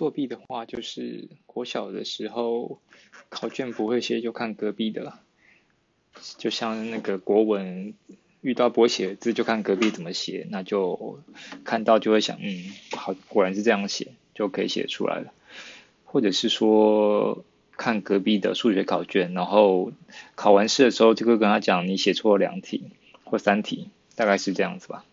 作弊的话就是国小的时候考卷不会写就看隔壁的，就像那个国文，遇到不会写的字就看隔壁怎么写，那就看到就会想，嗯，好，果然是这样写，就可以写出来了。或者是说看隔壁的数学考卷，然后考完试的时候就会跟他讲，你写错了两题或三题，大概是这样子吧。